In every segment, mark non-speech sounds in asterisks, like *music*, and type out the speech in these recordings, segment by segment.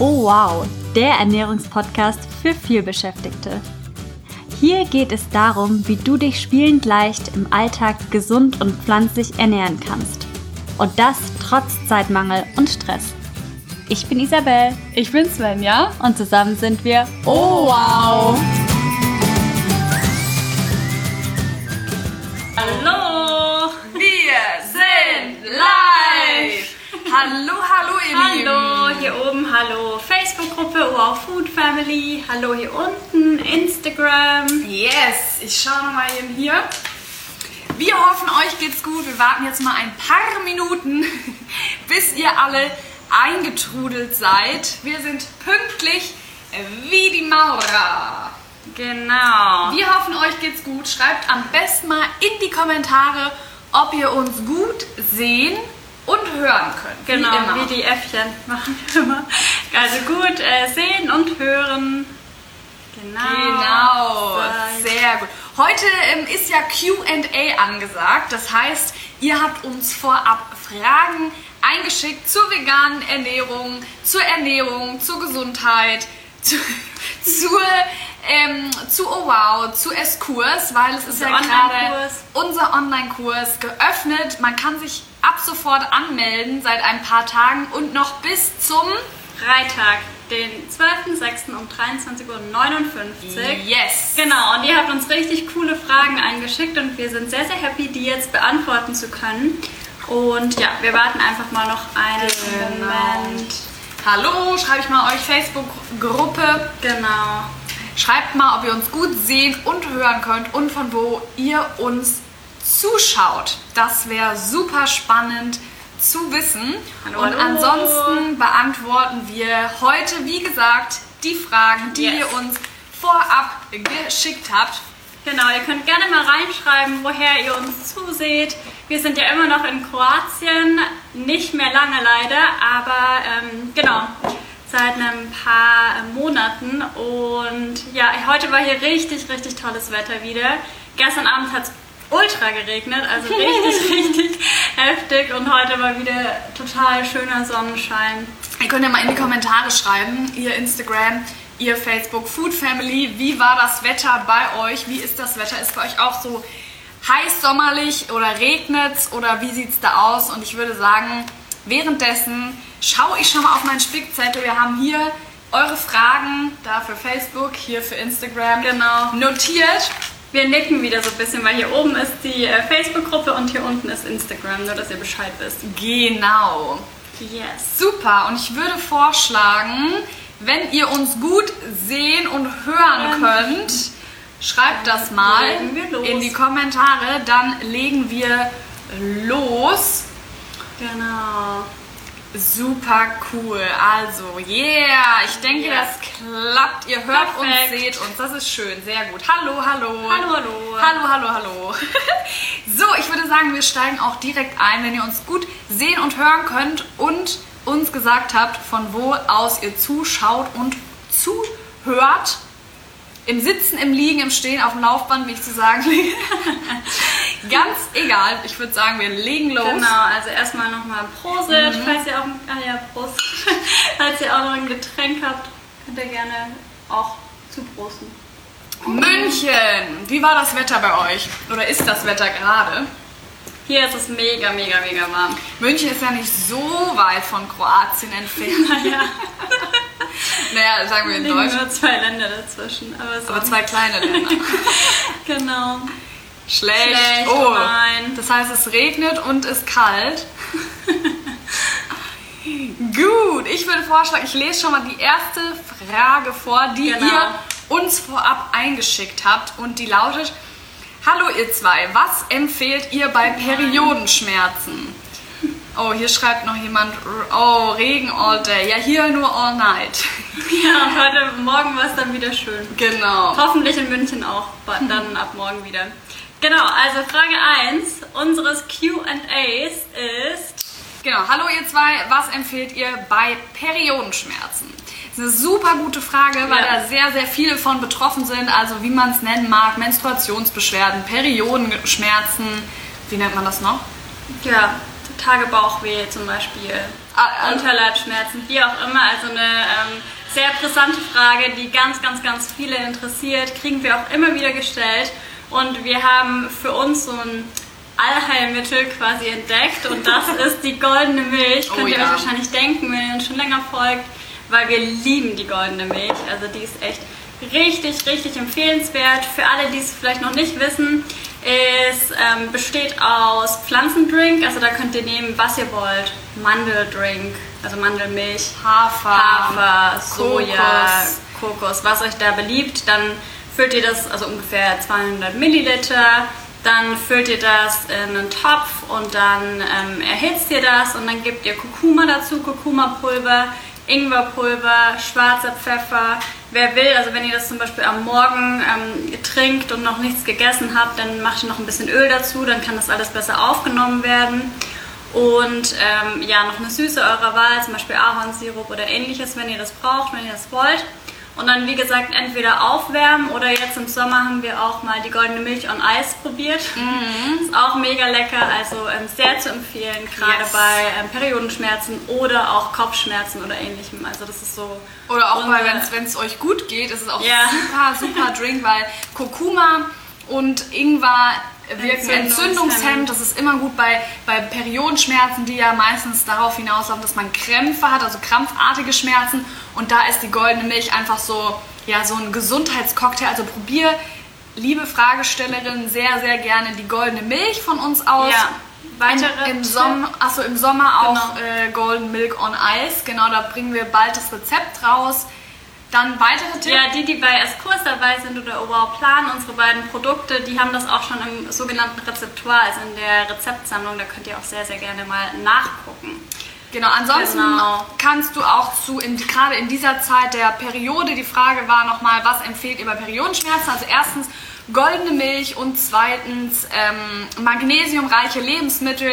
Oh wow, der Ernährungspodcast für vielbeschäftigte. Hier geht es darum, wie du dich spielend leicht im Alltag gesund und pflanzlich ernähren kannst. Und das trotz Zeitmangel und Stress. Ich bin Isabel. Ich bin Svenja. Und zusammen sind wir Oh wow! Hallo! Hallo, hallo, ihr Lieben! Hallo, hier oben, hallo Facebook-Gruppe Wow Food Family. Hallo hier unten, Instagram. Yes, ich schaue nochmal eben hier. Wir hoffen, euch geht's gut. Wir warten jetzt mal ein paar Minuten, *laughs* bis ihr alle eingetrudelt seid. Wir sind pünktlich wie die Maurer. Genau. Wir hoffen, euch geht's gut. Schreibt am besten mal in die Kommentare, ob ihr uns gut sehen und hören könnt. Genau, wie, wie die Äffchen machen wir immer. Also gut äh, sehen und hören. Genau. Genau, sehr gut. Heute ähm, ist ja QA angesagt. Das heißt, ihr habt uns vorab Fragen eingeschickt zur veganen Ernährung, zur Ernährung, zur Gesundheit, *laughs* zu, zur, ähm, zu Oh Wow, zu S-Kurs, weil es ist Unser ja gerade unser Online-Kurs geöffnet. Man kann sich ab sofort anmelden seit ein paar Tagen und noch bis zum Freitag, den 12.06. um 23.59 Uhr. Yes. Genau, und ihr habt uns richtig coole Fragen eingeschickt und wir sind sehr, sehr happy, die jetzt beantworten zu können. Und ja, wir warten einfach mal noch einen Genau. Moment. Hallo, schreibe ich mal euch Facebook-Gruppe. Genau. Schreibt mal, ob ihr uns gut sehen und hören könnt und von wo ihr uns zuschaut. Das wäre super spannend zu wissen. Hallo, und hallo. ansonsten beantworten wir heute, wie gesagt, die Fragen, die Yes. ihr uns vorab geschickt habt. Genau, ihr könnt gerne mal reinschreiben, woher ihr uns zuseht. Wir sind ja immer noch in Kroatien, nicht mehr lange leider, aber ähm, genau, seit ein paar Monaten. Und ja, heute war hier richtig, richtig tolles Wetter wieder. Gestern Abend hat es ultra geregnet, also richtig, *laughs* richtig heftig. Und heute war wieder total schöner Sonnenschein. Ihr könnt ja mal in die Kommentare schreiben, ihr Instagram, ihr Facebook Food Family, wie war das Wetter bei euch? Wie ist das Wetter? Ist bei euch auch so heiß sommerlich oder regnet's oder wie sieht's da aus? Und ich würde sagen, währenddessen schaue ich schon mal auf meinen Spickzettel. Wir haben hier eure Fragen, da für Facebook, hier für Instagram Genau. notiert. Wir nicken wieder so ein bisschen, weil hier oben ist die äh, Facebook-Gruppe und hier unten ist Instagram, nur dass ihr Bescheid wisst. Genau. Yes. Super, und ich würde vorschlagen, wenn ihr uns gut sehen und hören könnt, schreibt das mal in die Kommentare, dann legen wir los. Genau. Super cool. Also, yeah, ich denke, Yes. das klappt. Ihr hört uns, Perfekt. seht uns. Das ist schön. Sehr gut. Hallo, hallo. Hallo, hallo. Hallo, hallo, hallo. *laughs* so, ich würde sagen, wir steigen auch direkt ein, wenn ihr uns gut sehen und hören könnt und uns gesagt habt, von wo aus ihr zuschaut und zuhört. Im Sitzen, im Liegen, im Stehen, auf dem Laufband, wie ich zu sagen liege. *laughs* Ganz egal. Ich würde sagen, wir legen los. Genau, also erstmal nochmal Prosit, falls ihr auch, ah ja, Prost. *laughs* falls ihr auch noch ein Getränk habt, könnt ihr gerne auch zuprosten. München, wie war das Wetter bei euch? Oder ist das Wetter gerade? Hier ist es mega, mega, mega warm. München ist ja nicht so weit von Kroatien entfernt. *laughs* Naja, *laughs* Naja, sagen wir in Deutschland. nur zwei Länder dazwischen. Aber, so. Aber zwei kleine Länder. *laughs* Genau. Schlecht. Schlecht, oh. nein. Das heißt, es regnet und ist kalt. Gut, ich würde vorschlagen, ich lese schon mal die erste Frage vor, die Genau. ihr uns vorab eingeschickt habt. Und die lautet: Hallo, ihr zwei, was empfehlt ihr bei Periodenschmerzen? Oh, hier schreibt noch jemand: Oh, Regen all day. Ja, hier nur all night. *laughs* Ja, heute Morgen war es dann wieder schön. Genau. Hoffentlich in München auch, *laughs* dann ab morgen wieder. Genau, also Frage 1 unseres QAs ist. Genau, hallo ihr zwei, was empfehlt ihr bei Periodenschmerzen? Das ist eine super gute Frage, weil Ja. da sehr, sehr viele von betroffen sind. Also wie man es nennen mag, Menstruationsbeschwerden, Periodenschmerzen, wie nennt man das noch? Ja, Tage Bauchweh zum Beispiel, Ah, äh, Unterleibsschmerzen, wie auch immer. Also eine ähm, sehr brisante Frage, die ganz, ganz, ganz viele interessiert, kriegen wir auch immer wieder gestellt. Und wir haben für uns so ein Allheilmittel quasi entdeckt und das *laughs* ist die goldene Milch. Oh Könnt ihr ja. euch wahrscheinlich denken, wenn ihr uns schon länger folgt, weil wir lieben die goldene Milch. Also die ist echt richtig, richtig empfehlenswert. Für alle, die es vielleicht noch nicht wissen, es ähm, besteht aus Pflanzendrink, also da könnt ihr nehmen, was ihr wollt. Mandeldrink, also Mandelmilch, Hafer, Hafer, Soja, Kokos. Kokos, was euch da beliebt. Dann füllt ihr das, also ungefähr 200 Milliliter. Dann füllt ihr das in einen Topf und dann ähm, erhitzt ihr das und dann gebt ihr Kurkuma dazu, Kurkuma-Pulver, Ingwerpulver, schwarzer Pfeffer. Wer will, also wenn ihr das zum Beispiel am Morgen ähm, trinkt und noch nichts gegessen habt, dann macht ihr noch ein bisschen Öl dazu, dann kann das alles besser aufgenommen werden. Und ähm, ja, noch eine Süße eurer Wahl, zum Beispiel Ahornsirup oder ähnliches, wenn ihr das braucht, wenn ihr das wollt. Und dann, wie gesagt, entweder aufwärmen oder jetzt im Sommer haben wir auch mal die goldene Milch on Eis probiert. Ist auch mega lecker, also ähm, sehr zu empfehlen, gerade Yes. bei ähm, Periodenschmerzen oder auch Kopfschmerzen oder ähnlichem. Also das ist so. Oder auch mal, wenn es euch gut geht, ist es auch Ja. super, super Drink, weil Kurkuma und Ingwer wirken Entzündungshemmend. entzündungshemmend. Das ist immer gut bei, bei Periodenschmerzen, die ja meistens darauf hinauslaufen, dass man Krämpfe hat, also krampfartige Schmerzen. Und da ist die goldene Milch einfach so, ja, so ein Gesundheitscocktail. Also probier, liebe Fragestellerin, sehr, sehr gerne die goldene Milch von uns aus. Ja. Weitere Im, im? Sommer, achso, im Sommer auch Genau. äh, Golden Milk on Ice. Genau, da bringen wir bald das Rezept raus. Dann weitere Tipps. Ja, die, die bei Eskurs dabei sind oder überhaupt planen, unsere beiden Produkte, die haben das auch schon im sogenannten Rezeptoire, also in der Rezeptsammlung. Da könnt ihr auch sehr, sehr gerne mal nachgucken. Genau, ansonsten Genau. kannst du auch zu, in, gerade in dieser Zeit der Periode, die Frage war nochmal, was empfehlt ihr bei Periodenschmerzen? Also erstens goldene Milch und zweitens ähm, magnesiumreiche Lebensmittel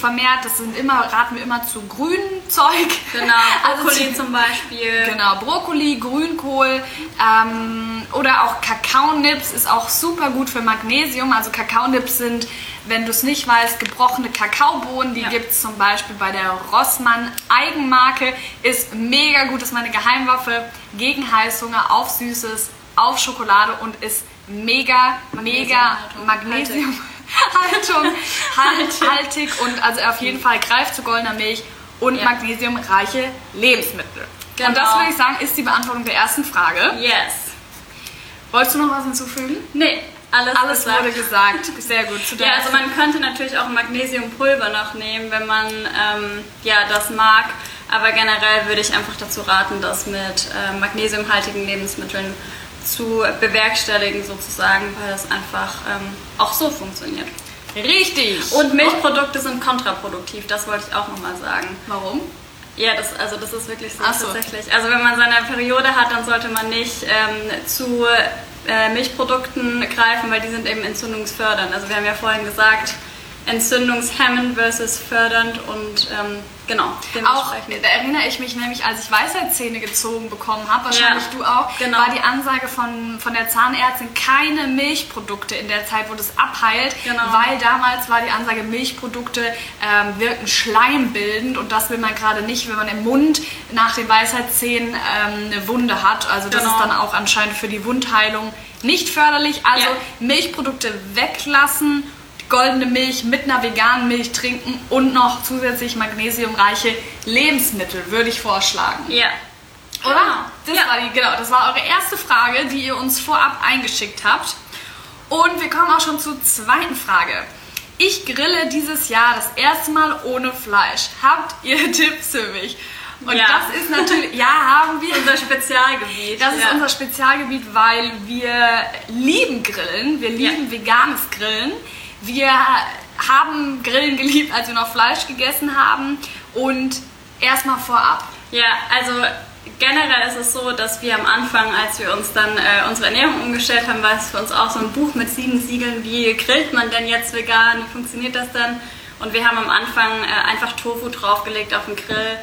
vermehrt. Das sind immer, raten wir immer zu grünem Zeug. Genau, *laughs* Also Brokkoli zu- zum Beispiel. Genau, Brokkoli, Grünkohl ähm, oder auch Kakaonips ist auch super gut für Magnesium. Also Kakaonips sind, wenn du es nicht weißt, gebrochene Kakaobohnen. Die Ja. gibt es zum Beispiel bei der Rossmann Eigenmarke. Ist mega gut, ist meine Geheimwaffe gegen Heißhunger, auf Süßes, auf Schokolade und ist mega, mega Magnesiumhaltung. Magnesium. Haltung, halt, haltig und also auf jeden Fall greift zu goldener Milch und Ja. magnesiumreiche Lebensmittel. Und Genau. das würde ich sagen, ist die Beantwortung der ersten Frage. Yes. Wolltest du noch was hinzufügen? Nee, alles, Alles gesagt. wurde gesagt. Sehr gut. Zu *laughs* Ja, also man könnte natürlich auch Magnesiumpulver noch nehmen, wenn man ähm, ja, das mag. Aber generell würde ich einfach dazu raten, das mit äh, magnesiumhaltigen Lebensmitteln zu bewerkstelligen sozusagen, weil das einfach ähm, auch so funktioniert. Richtig. Und Milchprodukte sind kontraproduktiv, das wollte ich auch nochmal sagen. warum? Ja, das, also das ist wirklich so, so. tatsächlich. Also wenn man seine Periode hat, dann sollte man nicht ähm, zu äh, Milchprodukten greifen, weil die sind eben entzündungsfördernd. Also wir haben ja vorhin gesagt, entzündungshemmend versus fördernd und ähm, genau, Auch da erinnere ich mich nämlich, als ich Weisheitszähne gezogen bekommen habe, wahrscheinlich Ja, du auch, genau. war die Ansage von, von der Zahnärztin keine Milchprodukte in der Zeit, wo das abheilt, Genau. weil damals war die Ansage, Milchprodukte ähm, wirken schleimbildend und das will man gerade nicht, wenn man im Mund nach den Weisheitszähnen ähm, eine Wunde hat. Also das Genau. ist dann auch anscheinend für die Wundheilung nicht förderlich. Also Ja. Milchprodukte weglassen goldene Milch mit einer veganen Milch trinken und noch zusätzlich magnesiumreiche Lebensmittel, würde ich vorschlagen. Ja. Oder? Das, Ja. war die, genau, das war eure erste Frage, die ihr uns vorab eingeschickt habt. Und wir kommen auch schon zur zweiten Frage. Ich grille dieses Jahr das erste Mal ohne Fleisch. Habt ihr *laughs* Tipps für mich? Und Ja. das ist natürlich, ja, haben wir. Unser Spezialgebiet. Das ist ja. unser Spezialgebiet, weil wir lieben Grillen. Wir lieben veganes Grillen. Wir haben Grillen geliebt, als wir noch Fleisch gegessen haben. Und erstmal vorab. Ja, also generell ist es so, dass wir am Anfang, als wir uns dann äh, unsere Ernährung umgestellt haben, war es für uns auch so ein Buch mit sieben Siegeln, wie grillt man denn jetzt vegan, wie funktioniert das dann? Und wir haben am Anfang äh, einfach Tofu draufgelegt auf den Grill.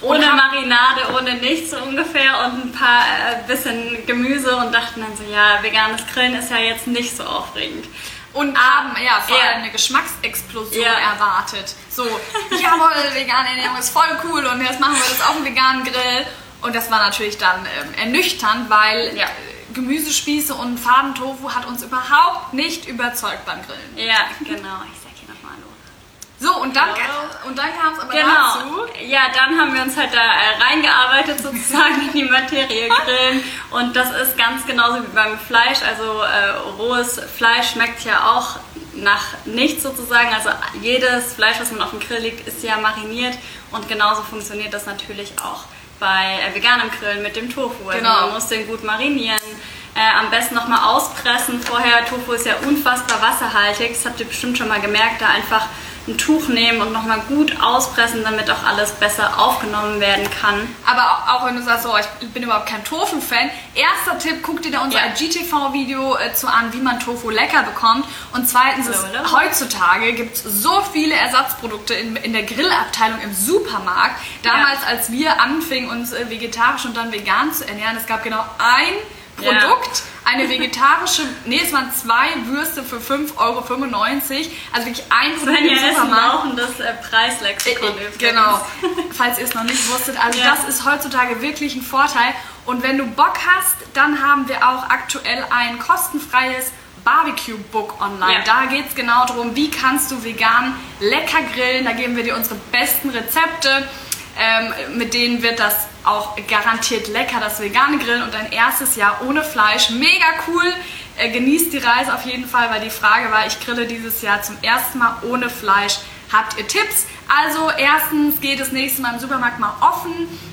Ohne Marinade, ohne nichts so ungefähr und ein paar äh, bisschen Gemüse und dachten dann so, ja, veganes Grillen ist ja jetzt nicht so aufregend. Und haben ja vor allem eine Geschmacksexplosion Ja. erwartet. So, jawohl, vegane Ernährung ist voll cool und jetzt machen wir das auf dem veganen Grill. Und das war natürlich dann ähm, ernüchternd, weil Ja. äh, Gemüsespieße und Fadentofu hat uns überhaupt nicht überzeugt beim Grillen. Ja, genau. Ich sag hier nochmal Hallo. So, und dann, und dann kam es aber Genau. dazu. Ja, dann haben wir uns halt da äh, reingearbeitet sozusagen in die Materie *laughs* Grillen und das ist ganz genauso wie beim Fleisch. Also äh, rohes Fleisch schmeckt ja auch nach nichts sozusagen. Also jedes Fleisch, was man auf dem Grill legt, ist ja mariniert und genauso funktioniert das natürlich auch bei äh, veganem Grillen mit dem Tofu. Also Genau. man muss den gut marinieren. Äh, am besten nochmal auspressen. Vorher, Tofu ist ja unfassbar wasserhaltig. Das habt ihr bestimmt schon mal gemerkt. Da einfach ein Tuch nehmen und nochmal gut auspressen, damit auch alles besser aufgenommen werden kann. Aber auch, auch wenn du sagst, so, ich bin überhaupt kein Tofu-Fan, erster Tipp, guck dir da unser Ja. IGTV-Video äh, zu an, wie man Tofu lecker bekommt. Und zweitens, ist, Hallo, hallo. heutzutage gibt es so viele Ersatzprodukte in, in der Grillabteilung im Supermarkt. Damals, als wir anfingen, uns äh, vegetarisch und dann vegan zu ernähren, es gab genau ein Ja. Eine vegetarische, nee, es waren zwei Würste für 5,95 Euro. Also wirklich ein Produkt Svenja im Supermarkt. laufendes äh, Preislexikon Äh, übrigens. Genau, falls ihr es noch nicht wusstet. Also Ja. das ist heutzutage wirklich ein Vorteil. Und wenn du Bock hast, dann haben wir auch aktuell ein kostenfreies Barbecue-Book online. Ja. Da geht es genau darum, wie kannst du vegan lecker grillen. Da geben wir dir unsere besten Rezepte. Ähm, mit denen wird das auch garantiert lecker, das vegane Grillen und dein erstes Jahr ohne Fleisch. Mega cool. Äh, genießt die Reise auf jeden Fall, weil die Frage war, ich grille dieses Jahr zum ersten Mal ohne Fleisch. Habt ihr Tipps? Also erstens geht es nächstes Mal im Supermarkt mal offen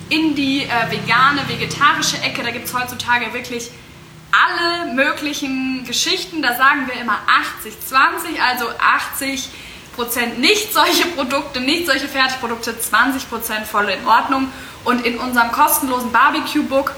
in die äh, vegane, vegetarische Ecke. Da gibt es heutzutage wirklich alle möglichen Geschichten. Da sagen wir immer 80-20, also 80 Prozent nicht solche Produkte, nicht solche Fertigprodukte, 20 Prozent voll in Ordnung. Und in unserem kostenlosen Barbecue-Book,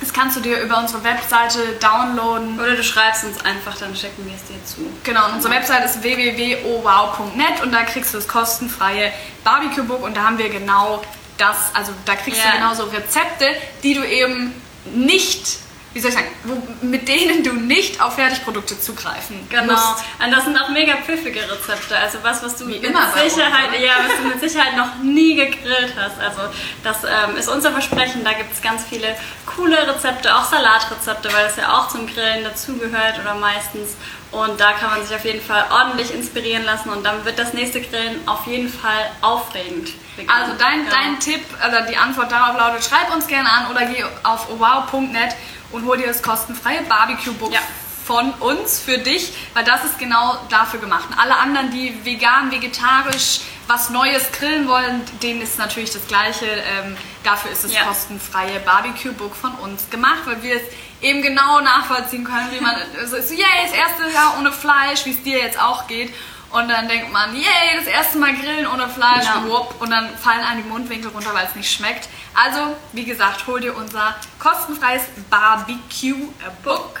das kannst du dir über unsere Webseite downloaden. Oder du schreibst uns einfach, dann schicken wir es dir zu. Genau, und unsere Website ist www.owow.net und da kriegst du das kostenfreie Barbecue-Book und da haben wir genau das, also da kriegst Ja. du genauso Rezepte, die du eben nicht, wie soll ich sagen, wo, mit denen du nicht auf Fertigprodukte zugreifen Genau. musst. Und das sind auch mega pfiffige Rezepte. Also was, was du Wie mit uns, Sicherheit, oder? ja, was du mit Sicherheit noch nie gegrillt hast. Also das ähm, ist unser Versprechen. Da gibt es ganz viele coole Rezepte, auch Salatrezepte, weil das ja auch zum Grillen dazugehört oder meistens. Und da kann man sich auf jeden Fall ordentlich inspirieren lassen und dann wird das nächste Grillen auf jeden Fall aufregend. Also dein, Ja. dein Tipp, oder die Antwort darauf lautet, schreib uns gerne an oder geh auf wow.net und hol dir das kostenfreie Barbecue-Book Ja. von uns für dich, weil das ist genau dafür gemacht. Und alle anderen, die vegan, vegetarisch was Neues grillen wollen, denen ist natürlich das Gleiche. Ähm, dafür ist das Ja. kostenfreie Barbecue-Book von uns gemacht, weil wir es eben genau nachvollziehen können, wie man *laughs* so ist, so, yay, das erste Jahr ohne Fleisch, wie es dir jetzt auch geht. Und dann denkt man, yay, das erste Mal grillen ohne Fleisch, Ja. wupp, und dann fallen einem die Mundwinkel runter, weil es nicht schmeckt. Also, wie gesagt, hol dir unser kostenfreies Barbecue-Book.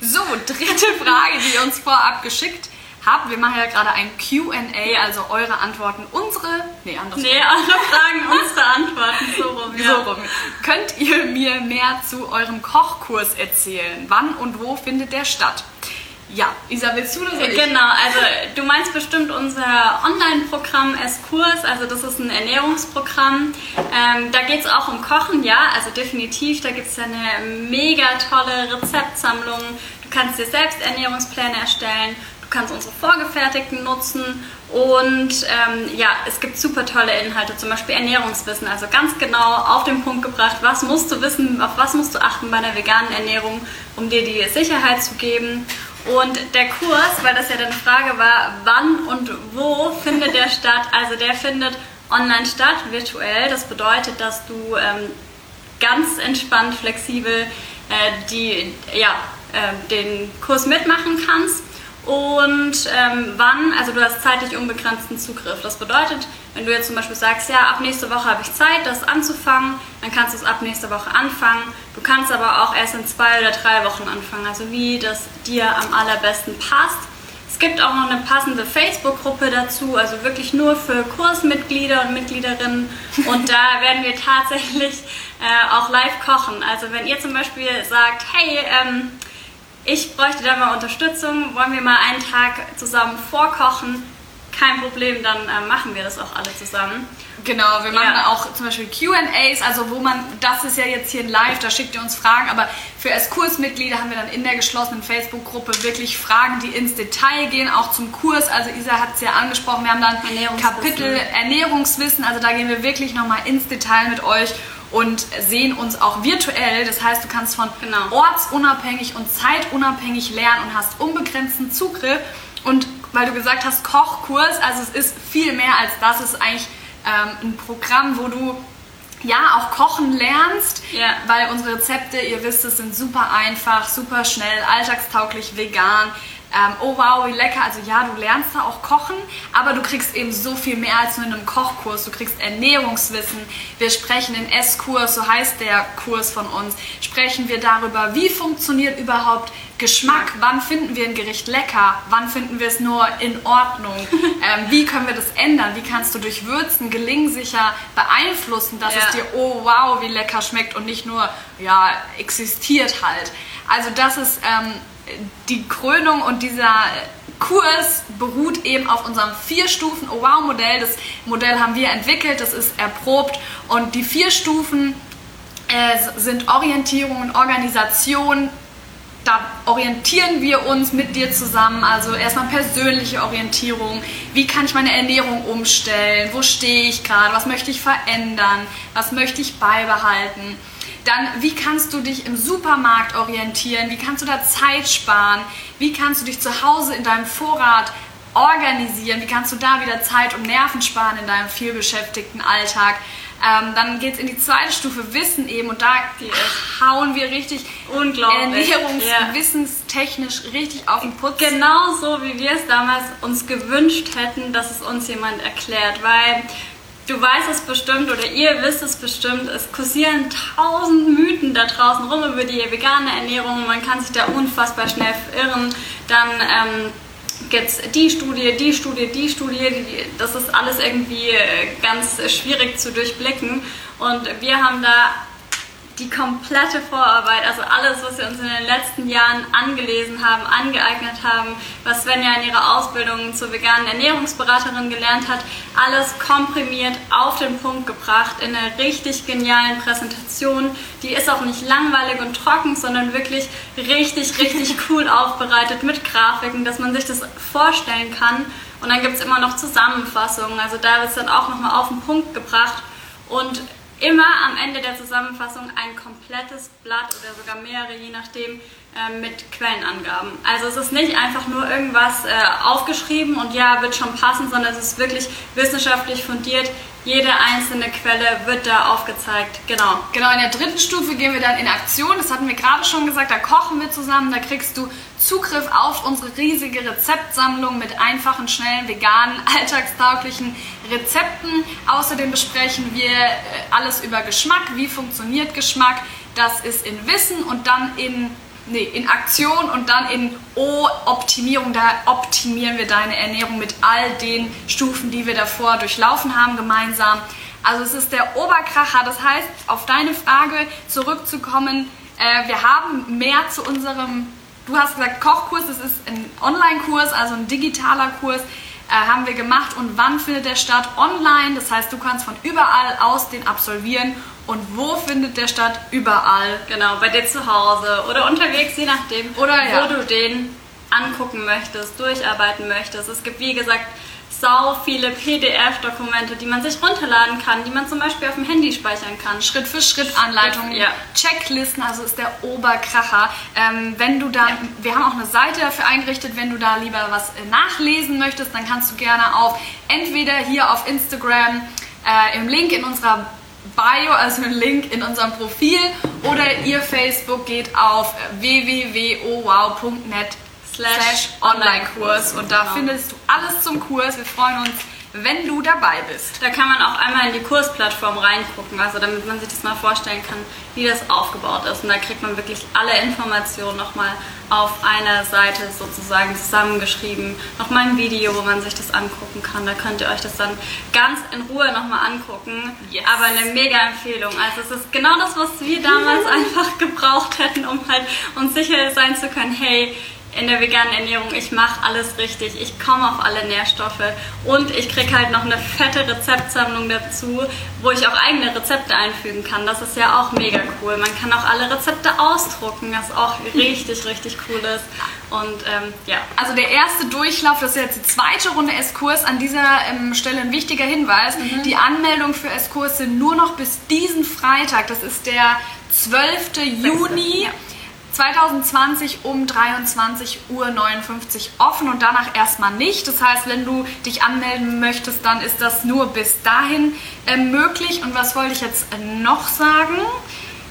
So, dritte *laughs* Frage, die ihr uns vorab geschickt habt. Wir machen ja gerade ein Q&A, also eure Antworten, unsere, nee, andersrum. Nee, eure Fragen, unsere Antworten, so rum. Ja. So rum. Könnt ihr mir mehr zu eurem Kochkurs erzählen? Wann und wo findet der statt? Ja, Isa, willst du das? Genau, also du meinst bestimmt unser Online-Programm S-Kurs, also das ist ein Ernährungsprogramm. Ähm, da geht es auch um Kochen, ja, also definitiv. Da gibt es eine mega tolle Rezeptsammlung. Du kannst dir selbst Ernährungspläne erstellen. Du kannst unsere vorgefertigten nutzen und ähm, ja, es gibt super tolle Inhalte, zum Beispiel Ernährungswissen, also ganz genau auf den Punkt gebracht, was musst du wissen, auf was musst du achten bei einer veganen Ernährung, um dir die Sicherheit zu geben. Und der Kurs, weil das ja dann Frage war, wann und wo findet der statt? Also der findet online statt, virtuell. Das bedeutet, dass du ähm, ganz entspannt, flexibel äh, die, ja, äh, den Kurs mitmachen kannst. Und ähm, wann, also du hast zeitlich unbegrenzten Zugriff. Das bedeutet, wenn du jetzt zum Beispiel sagst, ja, ab nächste Woche habe ich Zeit, das anzufangen, dann kannst du es ab nächste Woche anfangen. Du kannst aber auch erst in zwei oder drei Wochen anfangen, also wie das dir am allerbesten passt. Es gibt auch noch eine passende Facebook-Gruppe dazu, also wirklich nur für Kursmitglieder und Mitgliederinnen. Und da *laughs* werden wir tatsächlich äh, auch live kochen. Also wenn ihr zum Beispiel sagt, hey, ähm, ich bräuchte da mal Unterstützung, wollen wir mal einen Tag zusammen vorkochen? Kein Problem, dann äh, machen wir das auch alle zusammen. Genau, wir machen Ja. auch zum Beispiel QAs, also wo man, das ist ja jetzt hier live, da schickt ihr uns Fragen, aber für S-Kursmitglieder haben wir dann in der geschlossenen Facebook-Gruppe wirklich Fragen, die ins Detail gehen, auch zum Kurs. Also Isa hat es ja angesprochen, wir haben dann Ernährungswissen. Kapitel Ernährungswissen, also da gehen wir wirklich nochmal ins Detail mit euch und sehen uns auch virtuell. Das heißt, du kannst von Genau. ortsunabhängig und zeitunabhängig lernen und hast unbegrenzten Zugriff. Und weil du gesagt hast, Kochkurs, also es ist viel mehr als das, es ist eigentlich ähm, ein Programm, wo du ja auch kochen lernst, Ja. weil unsere Rezepte, ihr wisst, es sind super einfach, super schnell, alltagstauglich, vegan. Ähm, oh wow, wie lecker. Also ja, du lernst da auch kochen, aber du kriegst eben so viel mehr als nur in einem Kochkurs. Du kriegst Ernährungswissen. Wir sprechen in S-Kurs, so heißt der Kurs von uns, sprechen wir darüber, wie funktioniert überhaupt Geschmack. Wann finden wir ein Gericht lecker? Wann finden wir es nur in Ordnung? *laughs* ähm, wie können wir das ändern? Wie kannst du durch Würzen gelingsicher beeinflussen, dass Ja. es dir, oh wow, wie lecker schmeckt und nicht nur, ja, existiert halt. Also das ist ähm, die Krönung und dieser Kurs beruht eben auf unserem Vier-Stufen Oh Wow Modell. Das Modell haben wir entwickelt, das ist erprobt und die vier Stufen äh, sind Orientierung und Organisation, da orientieren wir uns mit dir zusammen. Also erstmal persönliche Orientierung. Wie kann ich meine Ernährung umstellen? Wo stehe ich gerade? Was möchte ich verändern? Was möchte ich beibehalten? Dann, wie kannst du dich im Supermarkt orientieren? Wie kannst du da Zeit sparen? Wie kannst du dich zu Hause in deinem Vorrat organisieren? Wie kannst du da wieder Zeit und Nerven sparen in deinem vielbeschäftigten Alltag? Ähm, dann geht es in die zweite Stufe Wissen eben und da hauen wir richtig Unglaublich. Ernährungs-, Ja. wissenstechnisch richtig auf den Putz. Genau so, wie wir es damals uns gewünscht hätten, dass es uns jemand erklärt, weil du weißt es bestimmt oder ihr wisst es bestimmt, es kursieren tausend Mythen da draußen rum über die vegane Ernährung, man kann sich da unfassbar schnell verirren, dann ähm, gibt es die Studie, die Studie, die Studie, die, das ist alles irgendwie äh, ganz schwierig zu durchblicken. Und wir haben da die komplette Vorarbeit, also alles, was wir uns in den letzten Jahren angelesen haben, angeeignet haben, was Svenja in ihrer Ausbildung zur veganen Ernährungsberaterin gelernt hat, alles komprimiert auf den Punkt gebracht in einer richtig genialen Präsentation. Die ist auch nicht langweilig und trocken, sondern wirklich richtig, richtig *laughs* cool aufbereitet mit Grafiken, dass man sich das vorstellen kann. Und dann gibt es immer noch Zusammenfassungen, also da wird es dann auch nochmal auf den Punkt gebracht. Und immer am Ende der Zusammenfassung ein komplettes Blatt oder sogar mehrere, je nachdem, äh, mit Quellenangaben. Also es ist nicht einfach nur irgendwas äh, aufgeschrieben und ja, wird schon passen, sondern es ist wirklich wissenschaftlich fundiert. Jede einzelne Quelle wird da aufgezeigt. Genau. Genau, in der dritten Stufe gehen wir dann in Aktion. Das hatten wir gerade schon gesagt. Da kochen wir zusammen. Da kriegst du Zugriff auf unsere riesige Rezeptsammlung mit einfachen, schnellen, veganen, *laughs* alltagstauglichen Rezepten. Außerdem besprechen wir äh, alles über Geschmack. Wie funktioniert Geschmack? Das ist in Wissen und dann in nee, in Aktion und dann in O, Optimierung. Da optimieren wir deine Ernährung mit all den Stufen, die wir davor durchlaufen haben gemeinsam. Also es ist der Oberkracher. Das heißt, auf deine Frage zurückzukommen, äh, wir haben mehr zu unserem, du hast gesagt Kochkurs, das ist ein Online-Kurs, also ein digitaler Kurs, äh, haben wir gemacht. Und wann findet der statt? Online. Das heißt, du kannst von überall aus den absolvieren. Und wo findet der statt? Überall. Genau, bei dir zu Hause oder unterwegs, je nachdem, Oder, wo ja. du den angucken möchtest, durcharbeiten möchtest. Es gibt, wie gesagt, sau viele PDF-Dokumente, die man sich runterladen kann, die man zum Beispiel auf dem Handy speichern kann. Schritt für Schritt Anleitungen, Ja. Checklisten, also ist der Oberkracher. Ähm, wenn du da, wir haben auch eine Seite dafür eingerichtet, wenn du da lieber was äh, nachlesen möchtest, dann kannst du gerne auf entweder hier auf Instagram äh, im Link in unserer Bio, also einen Link in unserem Profil oder ihr Facebook geht auf www.owow.net slash Online-Kurs und da Genau. findest du alles zum Kurs. Wir freuen uns wenn du dabei bist. Da kann man auch einmal in die Kursplattform reingucken, also damit man sich das mal vorstellen kann, wie das aufgebaut ist. Und da kriegt man wirklich alle Informationen nochmal auf einer Seite sozusagen zusammengeschrieben. Nochmal ein Video, wo man sich das angucken kann. Da könnt ihr euch das dann ganz in Ruhe nochmal angucken. Yes. Aber eine mega Empfehlung. Also es ist genau das, was wir damals einfach *laughs* gebraucht hätten, um halt uns sicher sein zu können, hey, in der veganen Ernährung, ich mache alles richtig, ich komme auf alle Nährstoffe und ich kriege halt noch eine fette Rezeptsammlung dazu, wo ich auch eigene Rezepte einfügen kann. Das ist ja auch mega cool. Man kann auch alle Rezepte ausdrucken, was auch richtig, *laughs* richtig cool ist. Und ähm, ja. Also der erste Durchlauf, das ist jetzt die zweite Runde S-Kurs. An dieser ähm, Stelle ein wichtiger Hinweis. Mhm. Die Anmeldung für S-Kurs sind nur noch bis diesen Freitag. Das ist der 12. Juni. Ja 2020 um 23.59 Uhr offen und danach erstmal nicht. Das heißt, wenn du dich anmelden möchtest, dann ist das nur bis dahin äh, möglich. Und was wollte ich jetzt noch sagen?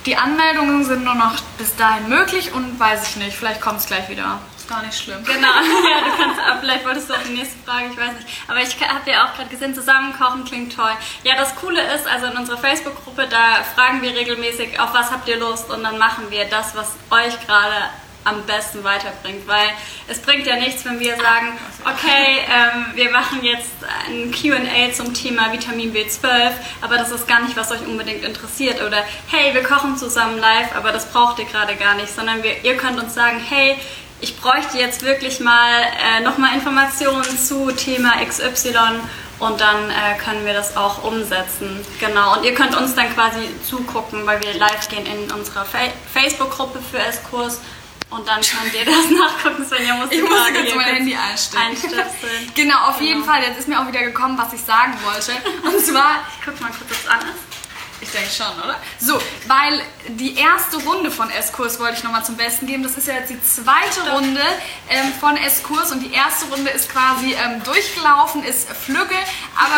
Die Anmeldungen sind nur noch bis dahin möglich und weiß ich nicht, vielleicht kommt es gleich wieder gar nicht schlimm. Genau, *laughs* ja, du kannst, vielleicht wolltest du auch die nächste Frage, ich weiß nicht. Aber ich habe ja auch gerade gesehen, zusammenkochen klingt toll. Ja, das Coole ist, also in unserer Facebook-Gruppe, da fragen wir regelmäßig, auf was habt ihr Lust und dann machen wir das, was euch gerade am besten weiterbringt, weil es bringt ja nichts, wenn wir sagen, okay, ähm, wir machen jetzt ein Q&A zum Thema Vitamin B12, aber das ist gar nicht, was euch unbedingt interessiert oder hey, wir kochen zusammen live, aber das braucht ihr gerade gar nicht, sondern wir, ihr könnt uns sagen, hey, ich bräuchte jetzt wirklich mal äh, nochmal Informationen zu Thema XY und dann äh, können wir das auch umsetzen. Genau. Und ihr könnt uns dann quasi zugucken, weil wir live gehen in unserer Fa Facebook-Gruppe für S-Kurs. Und dann könnt ihr das *laughs* nachgucken, Svenja muss Ich muss jetzt mein Handy einstöpseln. *laughs* genau, auf genau. jeden Fall. Jetzt ist mir auch wieder gekommen, was ich sagen wollte. Und zwar, ich guck mal kurz, ob es an ist. Ich denke schon, oder? So, weil die erste Runde von S-Kurs wollte ich nochmal zum Besten geben. Das ist ja jetzt die zweite Runde ähm, von S-Kurs und die erste Runde ist quasi ähm, durchgelaufen, ist Flügge. Aber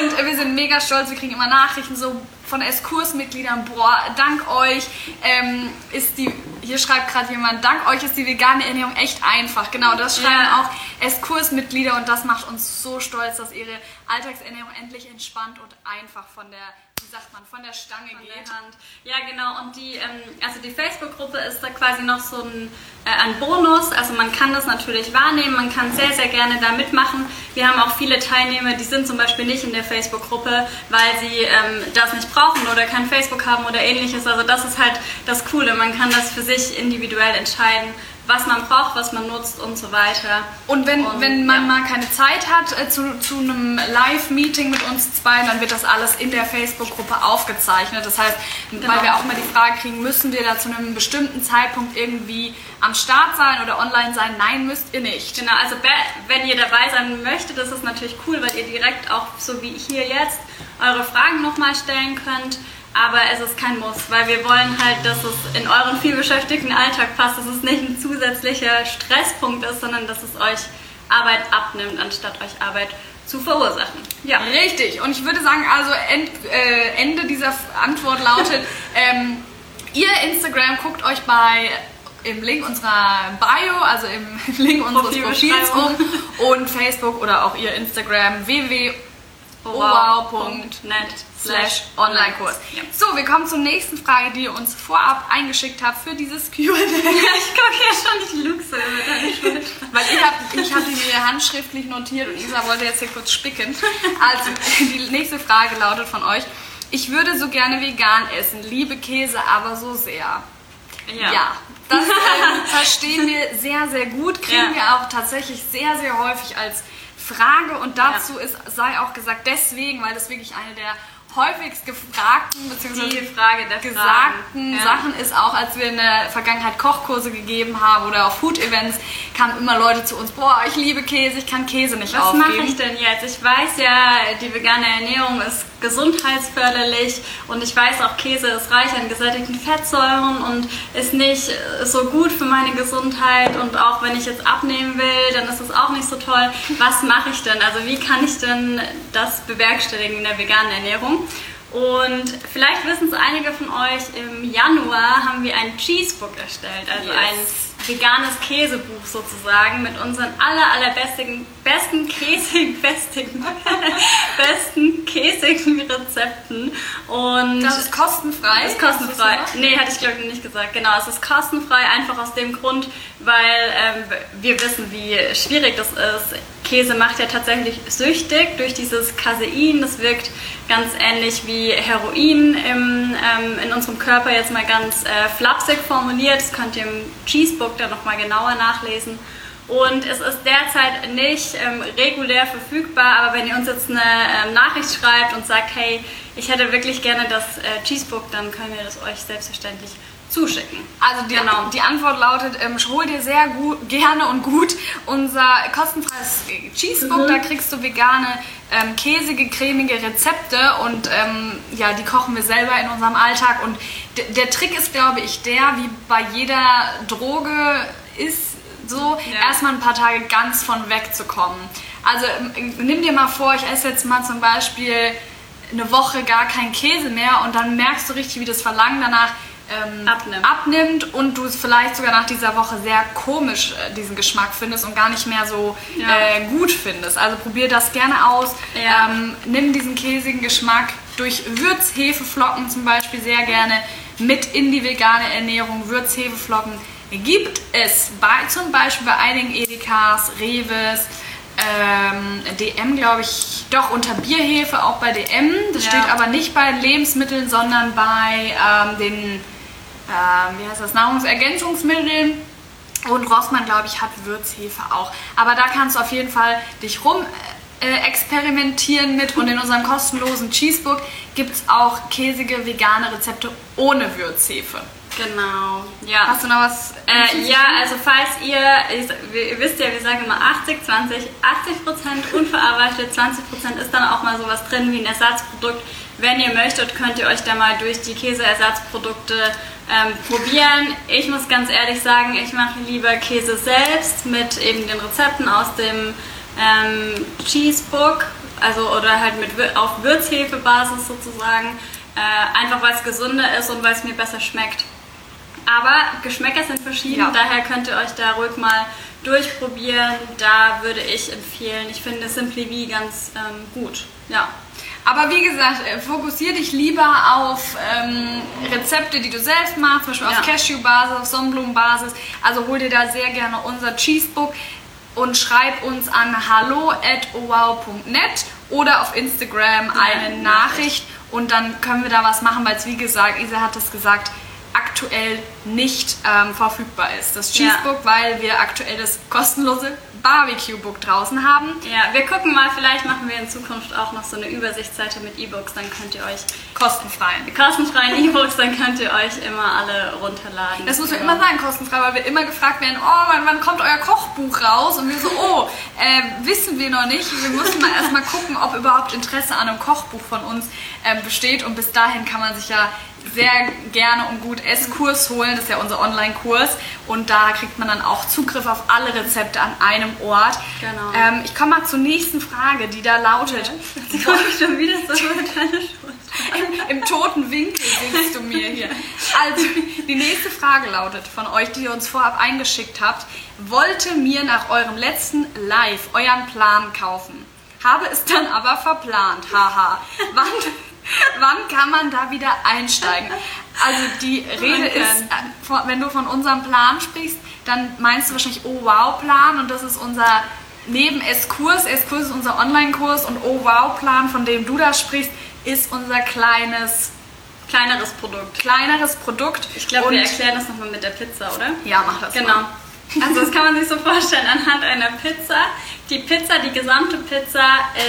*laughs* und wir sind mega stolz, wir kriegen immer Nachrichten so von S-Kurs-Mitgliedern, boah, dank euch ähm, ist die, hier schreibt gerade jemand, dank euch ist die vegane Ernährung echt einfach. Genau, das schreiben ja. auch S-Kurs-Mitglieder und das macht uns so stolz, dass ihre Alltagsernährung endlich entspannt und einfach von der wie sagt man, von der Stange von geht. Hand. Ja, genau. Und die, ähm, also die Facebook-Gruppe ist da quasi noch so ein, äh, ein Bonus. Also man kann das natürlich wahrnehmen, man kann sehr, sehr gerne da mitmachen. Wir haben auch viele Teilnehmer, die sind zum Beispiel nicht in der Facebook-Gruppe, weil sie ähm, das nicht brauchen oder kein Facebook haben oder ähnliches. Also das ist halt das Coole. Man kann das für sich individuell entscheiden was man braucht, was man nutzt und so weiter. Und wenn, und, wenn man ja. mal keine Zeit hat äh, zu, zu einem Live-Meeting mit uns zwei, dann wird das alles in der Facebook-Gruppe aufgezeichnet. Das heißt, genau. weil wir auch mal die Frage kriegen, müssen wir da zu einem bestimmten Zeitpunkt irgendwie am Start sein oder online sein? Nein, müsst ihr nicht. Genau, also wenn ihr dabei sein möchtet, ist es natürlich cool, weil ihr direkt auch, so wie hier jetzt, eure Fragen nochmal stellen könnt aber es ist kein Muss, weil wir wollen halt, dass es in euren vielbeschäftigten Alltag passt, dass es nicht ein zusätzlicher Stresspunkt ist, sondern dass es euch Arbeit abnimmt, anstatt euch Arbeit zu verursachen. Ja. Richtig. Und ich würde sagen, also end, äh, Ende dieser Antwort lautet, *laughs* ähm, ihr Instagram guckt euch bei im Link unserer Bio, also im *laughs* Link unseres Profils um und Facebook oder auch ihr Instagram www.wow.net slash Online-Kurs. Ja. So, wir kommen zur nächsten Frage, die ihr uns vorab eingeschickt habt für dieses *laughs* Q&A. Ich gucke ja schon die Luxe mit deiner Schrift. Weil ich habe ich hab die mir handschriftlich notiert und Isa wollte jetzt hier kurz spicken. Also, die nächste Frage lautet von euch. Ich würde so gerne vegan essen, liebe Käse aber so sehr. Ja. ja das ähm, *laughs* verstehen wir sehr, sehr gut, kriegen ja. wir auch tatsächlich sehr, sehr häufig als Frage und dazu ja. ist, sei auch gesagt, deswegen, weil das wirklich eine der häufigst gefragten bzw. gesagten ja. Sachen ist auch, als wir in der Vergangenheit Kochkurse gegeben haben oder auf Food-Events, kamen immer Leute zu uns, boah, ich liebe Käse, ich kann Käse nicht Was aufgeben. Was mache ich denn jetzt? Ich weiß ja, die vegane Ernährung ist gesundheitsförderlich und ich weiß auch, Käse ist reich an gesättigten Fettsäuren und ist nicht so gut für meine Gesundheit und auch wenn ich jetzt abnehmen will, dann ist es auch nicht so toll. Was mache ich denn? Also wie kann ich denn das bewerkstelligen in der veganen Ernährung? Und vielleicht wissen es einige von euch, im Januar haben wir ein Cheesebook erstellt, also yes. ein veganes Käsebuch sozusagen mit unseren aller, allerbesten besten käsigen, *laughs* besten, *laughs* besten käsigen Rezepten. Und das ist kostenfrei? Das ist kostenfrei. Nee, hatte ich glaube ich nicht gesagt. Genau, es ist kostenfrei, einfach aus dem Grund, weil ähm, wir wissen, wie schwierig das ist. Käse macht ja tatsächlich süchtig durch dieses Casein. Das wirkt ganz ähnlich wie Heroin im, ähm, in unserem Körper, jetzt mal ganz äh, flapsig formuliert. Das könnt ihr im Cheesebook dann nochmal genauer nachlesen. Und es ist derzeit nicht ähm, regulär verfügbar, aber wenn ihr uns jetzt eine ähm, Nachricht schreibt und sagt, hey, ich hätte wirklich gerne das äh, Cheesebook, dann können wir das euch selbstverständlich zuschicken. Also die, genau. die Antwort lautet, ähm, hol dir sehr gut, gerne und gut unser kostenfreies Cheesebook. Mhm. Da kriegst du vegane, ähm, käsige, cremige Rezepte und ähm, ja, die kochen wir selber in unserem Alltag. Und der Trick ist, glaube ich, der, wie bei jeder Droge ist, so ja. erstmal ein paar Tage ganz von wegzukommen. Also ähm, nimm dir mal vor, ich esse jetzt mal zum Beispiel eine Woche gar keinen Käse mehr und dann merkst du richtig, wie das Verlangen danach ähm, abnimmt. abnimmt. und du es vielleicht sogar nach dieser Woche sehr komisch äh, diesen Geschmack findest und gar nicht mehr so ja. äh, gut findest. Also probier das gerne aus. Ja. Ähm, nimm diesen käsigen Geschmack durch Würzhefeflocken zum Beispiel sehr gerne mit in die vegane Ernährung. Würzhefeflocken gibt es bei, zum Beispiel bei einigen Edekas, Reves, ähm, DM glaube ich, doch unter Bierhefe, auch bei DM. Das ja. steht aber nicht bei Lebensmitteln, sondern bei ähm, den, ähm, wie heißt das, Nahrungsergänzungsmitteln. Und Rossmann, glaube ich, hat Würzhefe auch. Aber da kannst du auf jeden Fall dich rum äh, experimentieren mit. Und in unserem kostenlosen Cheesebook gibt es auch käsige vegane Rezepte ohne Würzhefe. Genau, ja. Hast du noch was? Äh, ja, also falls ihr, ihr wisst ja, wir sagen immer 80, 20, 80% unverarbeitet, 20% ist dann auch mal sowas drin wie ein Ersatzprodukt. Wenn ihr möchtet, könnt ihr euch da mal durch die Käseersatzprodukte ähm, probieren. Ich muss ganz ehrlich sagen, ich mache lieber Käse selbst mit eben den Rezepten aus dem ähm, Cheesebook, also oder halt mit auf Würzhefebasis sozusagen. Äh, einfach weil es gesünder ist und weil es mir besser schmeckt. Aber Geschmäcker sind verschieden, ja. daher könnt ihr euch da ruhig mal durchprobieren. Da würde ich empfehlen, ich finde Simply V ganz ähm, gut. Ja. Aber wie gesagt, äh, fokussiere dich lieber auf ähm, Rezepte, die du selbst machst, zum Beispiel ja. auf Cashew-Basis, auf Sonnenblumen-Basis. Also hol dir da sehr gerne unser Cheesebook und schreib uns an hallo@wow.net oder auf Instagram eine Nachricht und dann können wir da was machen, weil es wie gesagt, Isa hat es gesagt, aktuell nicht ähm, verfügbar ist. Das Cheesebook, ja. weil wir aktuell das kostenlose Barbecue-Book draußen haben. Ja, wir gucken mal, vielleicht machen wir in Zukunft auch noch so eine Übersichtsseite mit E-Books, dann könnt ihr euch kostenfreien kostenfreien *laughs* E-Books, dann könnt ihr euch immer alle runterladen. Das muss man immer sagen, kostenfrei, weil wir immer gefragt werden, oh, wann, wann kommt euer Kochbuch raus? Und wir so, oh, äh, wissen wir noch nicht. Wir müssen mal erstmal gucken, ob überhaupt Interesse an einem Kochbuch von uns äh, besteht und bis dahin kann man sich ja sehr gerne und gut Esskurs holen. Das ist ja unser Online-Kurs. Und da kriegt man dann auch Zugriff auf alle Rezepte an einem Ort. Genau. Ähm, ich komme mal zur nächsten Frage, die da lautet. *laughs* Sie kommt schon wieder so mit deiner Im, Im toten Winkel singst du mir hier. Also, die nächste Frage lautet von euch, die ihr uns vorab eingeschickt habt. Wollte mir nach eurem letzten Live euren Plan kaufen. Habe es dann aber verplant. Haha. Wann, Wann kann man da wieder einsteigen? Also die Rede ist, äh, wenn du von unserem Plan sprichst, dann meinst du wahrscheinlich Oh Wow Plan und das ist unser neben S-Kurs, S-Kurs ist unser Online-Kurs und Oh Wow Plan, von dem du da sprichst, ist unser kleines kleineres Produkt. Kleineres Produkt. Ich glaube, wir erklären das nochmal mit der Pizza, oder? Ja, mach das. Genau. Mal. Also das kann man sich so vorstellen anhand einer Pizza. Die Pizza, die gesamte Pizza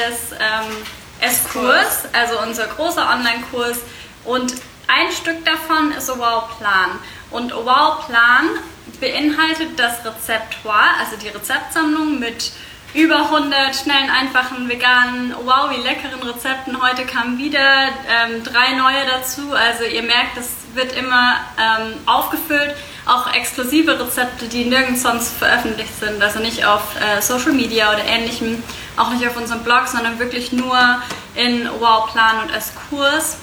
ist ähm, S-Kurs, also unser großer Online-Kurs. Und ein Stück davon ist Wow Plan. Und Wow Plan beinhaltet das Rezeptoire, also die Rezeptsammlung mit über 100 schnellen, einfachen, veganen, wow, wie leckeren Rezepten. Heute kamen wieder ähm, drei neue dazu. Also ihr merkt, es wird immer ähm, aufgefüllt. Auch exklusive Rezepte, die nirgends sonst veröffentlicht sind. Also nicht auf äh, Social Media oder ähnlichem, auch nicht auf unserem Blog, sondern wirklich nur in Wow Plan und S-Kurs.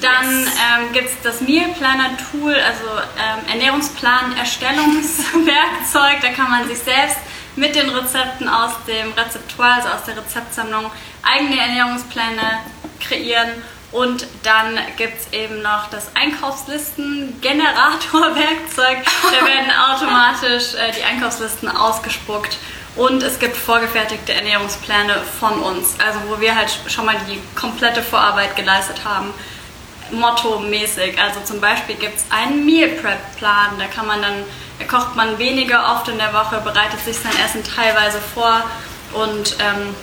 Dann ähm, gibt es das Meal Planner Tool, also ähm, Ernährungsplan Erstellungswerkzeug. Da kann man sich selbst mit den Rezepten aus dem Rezeptoire, also aus der Rezeptsammlung, eigene Ernährungspläne kreieren. Und dann gibt es eben noch das Einkaufslisten-Generator-Werkzeug. Da werden *laughs* automatisch äh, die Einkaufslisten ausgespuckt. Und es gibt vorgefertigte Ernährungspläne von uns, also wo wir halt schon mal die komplette Vorarbeit geleistet haben mottomäßig. Also zum Beispiel gibt es einen Meal Prep Plan, da kann man dann, da kocht man weniger oft in der Woche, bereitet sich sein Essen teilweise vor und ähm,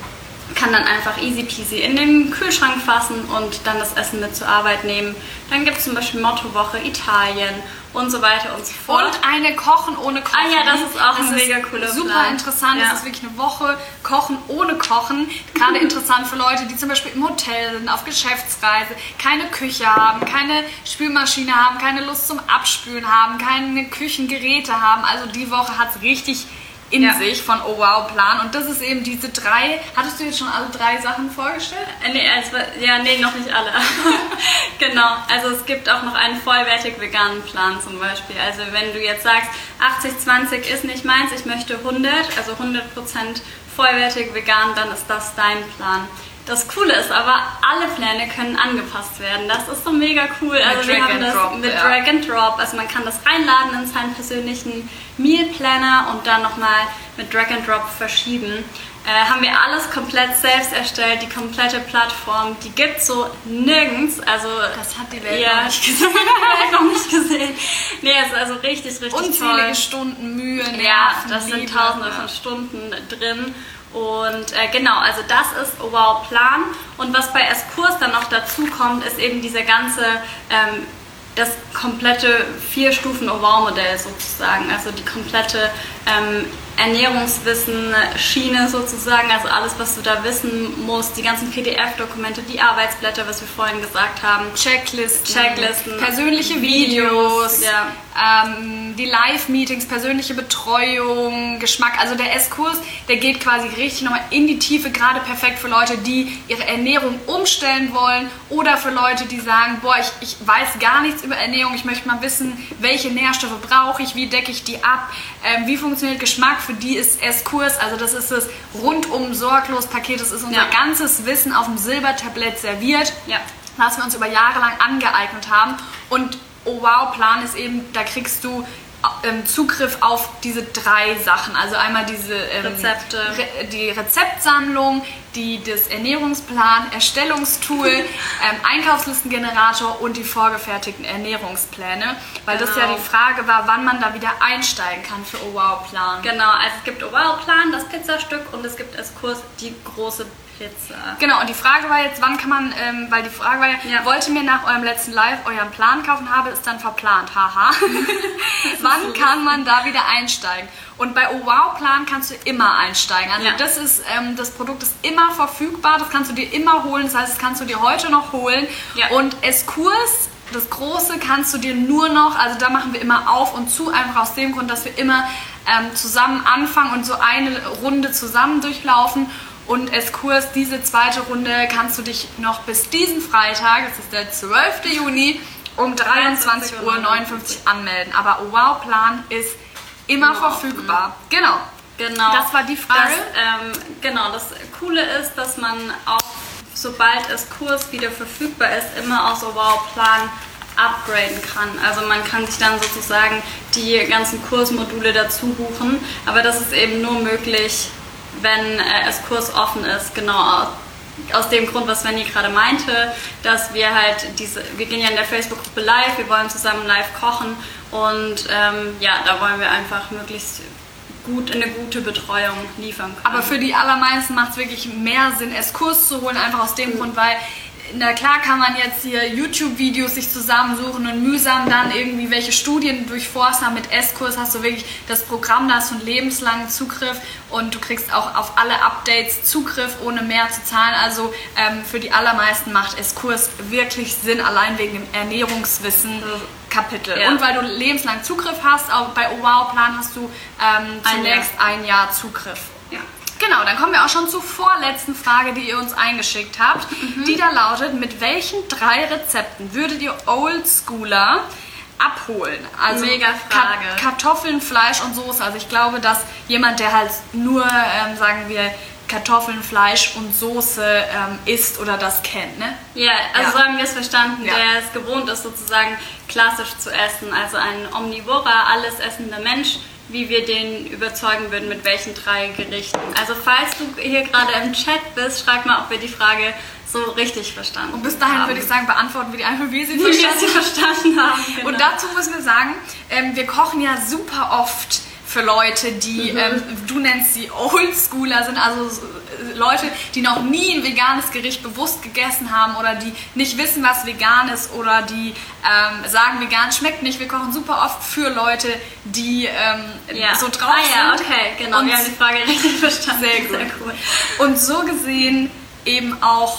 kann dann einfach easy peasy in den Kühlschrank fassen und dann das Essen mit zur Arbeit nehmen. Dann gibt es zum Beispiel Mottowoche Italien und so weiter und so fort. Und eine Kochen ohne Kochen. Ah ja, das ist auch das ein mega cooler Super Plan. interessant. Ja. Das ist wirklich eine Woche Kochen ohne Kochen. Gerade *laughs* interessant für Leute, die zum Beispiel im Hotel sind, auf Geschäftsreise, keine Küche haben, keine Spülmaschine haben, keine Lust zum Abspülen haben, keine Küchengeräte haben. Also die Woche hat es richtig in Ja. sich von Oh Wow Plan. Und das ist eben diese drei. Hattest du jetzt schon alle drei Sachen vorgestellt? Äh, Nee, also, ja, nee, noch nicht alle. *laughs* genau, also es gibt auch noch einen vollwertig veganen Plan zum Beispiel. Also wenn du jetzt sagst, 80-20 ist nicht meins, ich möchte 100, also 100% vollwertig vegan, dann ist das dein Plan. Das Coole ist aber, alle Pläne können angepasst werden. Das ist so mega cool. Also wir Drag haben das Drop, mit ja. Drag and Drop. Also man kann das reinladen in seinen persönlichen Meal Planner und dann nochmal mit Drag and Drop verschieben. Äh, haben wir alles komplett selbst erstellt, die komplette Plattform, die gibt so nirgends. Also Das hat die Welt ja, noch nicht gesehen. *laughs* die Welt noch nicht gesehen. Nee, es ist also richtig, richtig Unzählige toll. Stunden Mühe, Nerven, Ja, das sind Liebe. tausende von Stunden drin. Und äh, genau, also das ist Wow Plan. Und was bei S-Kurs dann noch dazu kommt, ist eben diese ganze, ähm, das komplette Vier-Stufen-Wow-Modell sozusagen. Also die komplette ähm, Ernährungswissen-Schiene sozusagen. Also alles, was du da wissen musst, die ganzen PDF-Dokumente, die Arbeitsblätter, was wir vorhin gesagt haben. Checklisten, Checklisten, persönliche Videos, Videos, ja. ähm, die Live-Meetings, persönliche Betreuung, Geschmack. Also der S-Kurs, der geht quasi richtig nochmal in die Tiefe, gerade perfekt für Leute, die ihre Ernährung umstellen wollen oder für Leute, die sagen, boah, ich, ich weiß gar nichts über Ernährung, ich möchte mal wissen, welche Nährstoffe brauche ich, wie decke ich die ab, ähm, wie funktioniert Geschmack, für die ist S-Kurs, also das ist das rundum sorglos Paket, das ist unser Ja. ganzes Wissen auf dem Silbertablett serviert Ja. was wir uns über Jahre lang angeeignet haben. Und Oh Wow Plan ist eben, da kriegst du Zugriff auf diese drei Sachen. Also einmal diese ähm, Rezepte. Re die Rezeptsammlung, die, das Ernährungsplan, Erstellungstool, *laughs* ähm, Einkaufslistengenerator und die vorgefertigten Ernährungspläne. Weil das ja Genau. die Frage war, wann man da wieder einsteigen kann für Oh Wow Plan. Genau, also es gibt Wow-Plan, das Pizzastück und es gibt als Kurs die große Pizza. Genau, und die Frage war jetzt, wann kann man, ähm, weil die Frage war ja, Ja. wollte mir nach eurem letzten Live euren Plan kaufen, habe es dann verplant, haha. *laughs* *laughs* wann kann man da wieder einsteigen? Und bei Oh Wow Plan kannst du immer einsteigen. Also Ja. das ist, ähm, das Produkt ist immer verfügbar, das kannst du dir immer holen, das heißt, das kannst du dir heute noch holen. Ja. Und S-Kurs, das Große kannst du dir nur noch, also da machen wir immer auf und zu, einfach aus dem Grund, dass wir immer ähm, zusammen anfangen und so eine Runde zusammen durchlaufen. Und S-Kurs, diese zweite Runde kannst du dich noch bis diesen Freitag, das ist der 12. Juni, um 23.59 Uhr anmelden. Aber Oh Wow Plan ist immer Immer verfügbar. Genau. Genau. Das war die Frage. Das, ähm, genau, das Coole ist, dass man auch, sobald es Kurs wieder verfügbar ist, immer aus so Wow-Plan upgraden kann. Also man kann sich dann sozusagen die ganzen Kursmodule dazu buchen, aber das ist eben nur möglich, wenn äh, es Kurs offen ist, genau aus, dem Grund, was Svenny gerade meinte, dass wir halt diese, wir gehen ja in der Facebook-Gruppe live, wir wollen zusammen live kochen und ähm, ja, da wollen wir einfach möglichst gut eine gute Betreuung liefern können. Aber für die allermeisten macht es wirklich mehr Sinn, S-Kurs zu holen, einfach aus dem Grund, weil na klar kann man jetzt hier YouTube-Videos sich zusammensuchen und mühsam dann irgendwie welche Studien durchforsten, mit S-Kurs hast du wirklich das Programm, da hast du einen lebenslangen Zugriff und du kriegst auch auf alle Updates Zugriff, ohne mehr zu zahlen. Also ähm, für die allermeisten macht S-Kurs wirklich Sinn, allein wegen dem Ernährungswissen. Kapitel. Ja. Und weil du lebenslang Zugriff hast, auch bei Wow Plan hast du ähm, Ein zunächst ein Jahr Zugriff. Genau, dann kommen wir auch schon zur vorletzten Frage, die ihr uns eingeschickt habt. Mhm. Die da lautet, mit welchen drei Rezepten würdet ihr Oldschooler abholen? Also Mega Frage. Ka- Kartoffeln, Fleisch und Soße. Also ich glaube, dass jemand, der halt nur, ähm, sagen wir, Kartoffeln, Fleisch und Soße ähm, isst oder das kennt, ne? Ja, also Ja. so haben wir es verstanden, Ja. der es gewohnt ist, sozusagen klassisch zu essen. Also ein omnivorer, alles essender Mensch, wie wir den überzeugen würden, mit welchen drei Gerichten. Also falls du hier gerade im Chat bist, schreib mal, ob wir die Frage so richtig verstanden haben. Und bis dahin würde ich sagen, beantworten wir die einfach, wie sie wie wir verstanden sie verstanden haben. Genau. Und dazu müssen wir sagen, ähm, wir kochen ja super oft für Leute, die, Mhm. ähm, du nennst sie Oldschooler sind, also so, äh, Leute, die noch nie ein veganes Gericht bewusst gegessen haben oder die nicht wissen, was vegan ist oder die ähm, sagen, vegan schmeckt nicht. Wir kochen super oft für Leute, die ähm, ja. so drauf ah, ja, sind. okay, genau. Und wir haben die Frage richtig verstanden. Sehr gut. Sehr cool. Und so gesehen eben auch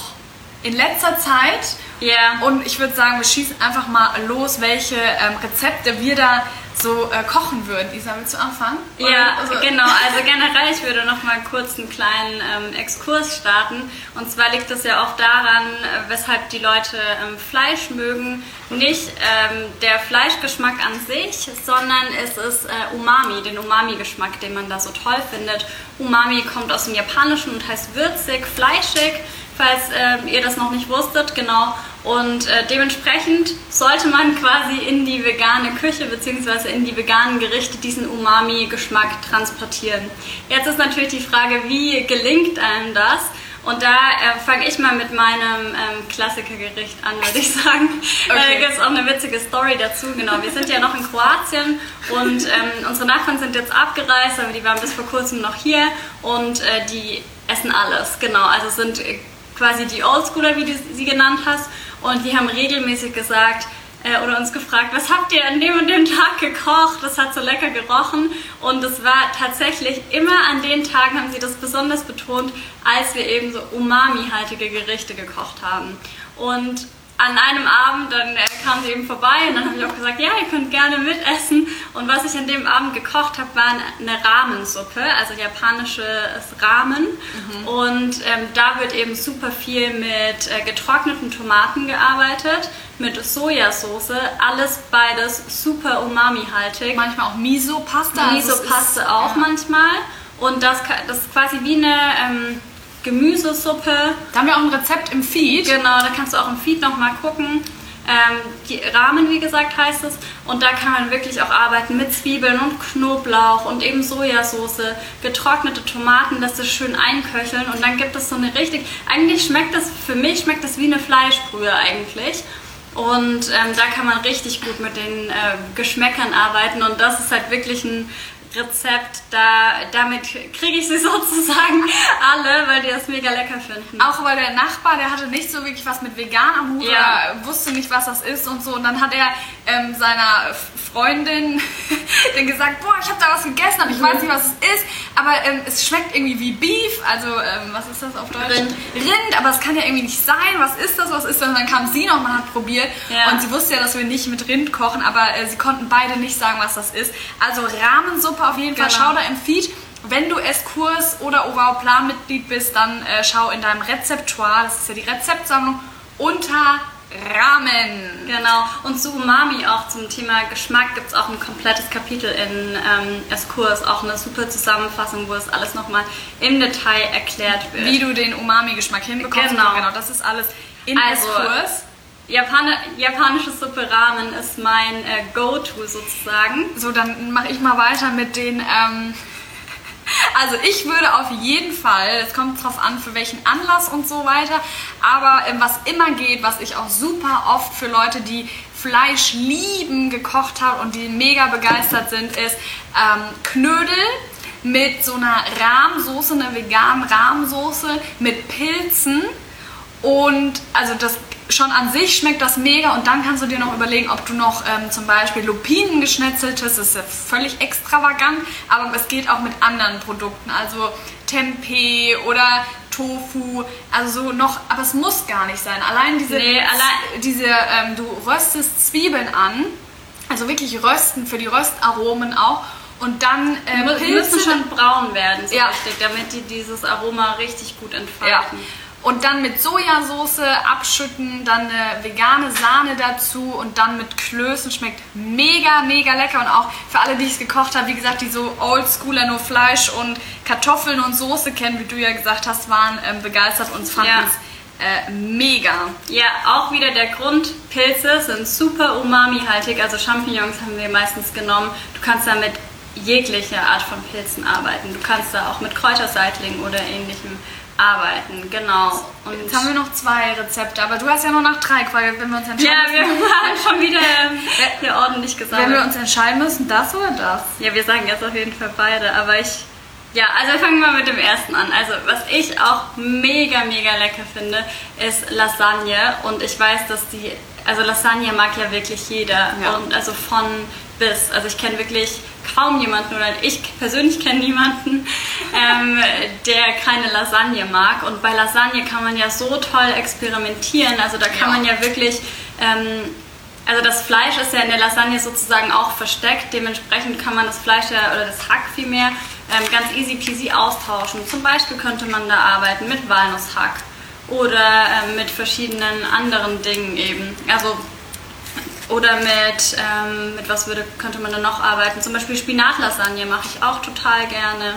in letzter Zeit. Ja. Und ich würde sagen, wir schießen einfach mal los, welche ähm, Rezepte wir da so äh, kochen würden. Isa, willst du anfangen? Oder- Ja, also- genau. Also generell, ich würde noch mal kurz einen kleinen ähm, Exkurs starten. Und zwar liegt es ja auch daran, äh, weshalb die Leute ähm, Fleisch mögen. Nicht ähm, der Fleischgeschmack an sich, sondern es ist äh, Umami, den Umami-Geschmack, den man da so toll findet. Umami kommt aus dem Japanischen und heißt würzig, fleischig, falls ähm, ihr das noch nicht wusstet, genau. Und äh, dementsprechend sollte man quasi in die vegane Küche bzw. in die veganen Gerichte diesen Umami-Geschmack transportieren. Jetzt ist natürlich die Frage, wie gelingt einem das? Und da äh, fange ich mal mit meinem ähm, Klassikergericht an, würde ich sagen. *laughs* Okay. Äh, gibt es auch eine witzige Story dazu. Genau, wir sind ja noch in Kroatien und ähm, unsere Nachbarn sind jetzt abgereist, aber die waren bis vor kurzem noch hier und äh, die essen alles. Genau, also sind äh, quasi die Oldschooler, wie du sie genannt hast. Und die haben regelmäßig gesagt äh, oder uns gefragt, was habt ihr an dem und dem Tag gekocht? Das hat so lecker gerochen. Und es war tatsächlich immer an den Tagen, haben sie das besonders betont, als wir eben so umami-haltige Gerichte gekocht haben. Und an einem Abend, dann äh, kamen sie eben vorbei und dann habe ich auch gesagt, ja, ihr könnt gerne mitessen. Und was ich an dem Abend gekocht habe, war eine Ramensuppe, also japanisches Ramen. Und ähm, da wird eben super viel mit äh, getrockneten Tomaten gearbeitet, mit Sojasauce, alles beides super umami-haltig. manchmal auch Miso-Pasta. also Miso-Paste ist- auch ja. manchmal. Und das, das ist quasi wie eine ähm, Gemüsesuppe. Da haben wir auch ein Rezept im Feed. Genau, da kannst du auch im Feed nochmal gucken. Ähm, die Ramen, wie gesagt, heißt es. Und da kann man wirklich auch arbeiten mit Zwiebeln und Knoblauch und eben Sojasauce, getrocknete Tomaten, dass das schön einköcheln. Und dann gibt es so eine richtig, eigentlich schmeckt das, für mich schmeckt das wie eine Fleischbrühe eigentlich. Und ähm, da kann man richtig gut mit den äh, Geschmäckern arbeiten. Und das ist halt wirklich ein Rezept, da, damit kriege ich sie *laughs* sozusagen alle, weil die das mega lecker finden. Auch weil der Nachbar, der hatte nicht so wirklich was mit vegan am Hut Ja. oder wusste nicht, was das ist und so. Und dann hat er ähm, seiner Freundin *laughs* dann gesagt, boah, ich habe da was gegessen, aber ich weiß nicht, was es ist. Aber ähm, es schmeckt irgendwie wie Beef. Also, ähm, was ist das auf Deutsch? Rind. Rind, aber es kann ja irgendwie nicht sein. Was ist das, was ist das? Und dann kam sie noch mal hat probiert. Ja. Und sie wusste ja, dass wir nicht mit Rind kochen, aber äh, sie konnten beide nicht sagen, was das ist. Also Rahmensuppe auf jeden Fall. Genau. Schau da im Feed. Wenn du Esskurs oder OVAU Plan Mitglied bist, dann äh, schau in deinem Rezeptoire, das ist ja die Rezeptsammlung, unter Ramen. Genau. Und zu Umami auch zum Thema Geschmack gibt es auch ein komplettes Kapitel in ähm, Eskurs, auch eine super Zusammenfassung, wo es alles nochmal im Detail erklärt wird. Wie du den Umami-Geschmack hinbekommst. Genau. genau, das ist alles in Also, Esskurs. Japane, japanische Suppe Ramen ist mein äh, Go-To sozusagen. So, dann mache ich mal weiter mit den. Ähm, also ich würde auf jeden Fall, es kommt drauf an, für welchen Anlass und so weiter, aber ähm, was immer geht, was ich auch super oft für Leute, die Fleisch lieben, gekocht habe und die mega begeistert sind, ist ähm, Knödel mit so einer Rahmsoße, einer veganen Rahmsoße mit Pilzen und also das schon an sich schmeckt das mega und dann kannst du dir noch überlegen, ob du noch ähm, zum Beispiel Lupinen geschnetzeltes, das ist ja völlig extravagant, aber es geht auch mit anderen Produkten, also Tempeh oder Tofu, also so noch, aber es muss gar nicht sein. Allein diese, Nee, allein- diese ähm, du röstest Zwiebeln an, also wirklich rösten für die Röstaromen auch und dann äh, Die müssen schon braun werden, so Ja. richtig, damit die dieses Aroma richtig gut Ja. Und dann mit Sojasauce abschütten, dann eine vegane Sahne dazu und dann mit Klößen. Schmeckt mega, mega lecker. Und auch für alle, die es gekocht haben, wie gesagt, die so Oldschooler nur Fleisch und Kartoffeln und Soße kennen, wie du ja gesagt hast, waren ähm, begeistert und fanden Ja. es äh, mega. Ja, auch wieder der Grund, Pilze sind super umami-haltig, also Champignons haben wir meistens genommen. Du kannst damit jegliche Art von Pilzen arbeiten. Du kannst da auch mit Kräuterseitling oder ähnlichem arbeiten, genau. Und Jetzt haben wir noch zwei Rezepte, aber du hast ja nur nach drei quasi, wenn wir uns entscheiden ja, wir müssen. haben schon wieder ähm, hier ordentlich Wenn gesammelt. wir uns entscheiden müssen, das oder das? Ja, wir sagen jetzt auf jeden Fall beide, aber ich. Ja, also fangen wir mal mit dem ersten an. Also, was ich auch mega, mega lecker finde, ist Lasagne. Und ich weiß, dass die. Also, Lasagne mag ja wirklich jeder. Ja. Und also von bis. Also, ich kenne wirklich kaum jemanden, oder ich persönlich kenne niemanden, *laughs* ähm, der keine Lasagne mag. Und bei Lasagne kann man ja so toll experimentieren. Also, da kann Ja. man ja wirklich. Ähm, also das Fleisch ist ja in der Lasagne sozusagen auch versteckt. Dementsprechend kann man das Fleisch ja, oder das Hack vielmehr ähm, ganz easy peasy austauschen. Zum Beispiel könnte man da arbeiten mit Walnusshack oder ähm, mit verschiedenen anderen Dingen eben. Also oder mit, ähm, mit was würde, könnte man da noch arbeiten? Zum Beispiel Spinatlasagne mache ich auch total gerne.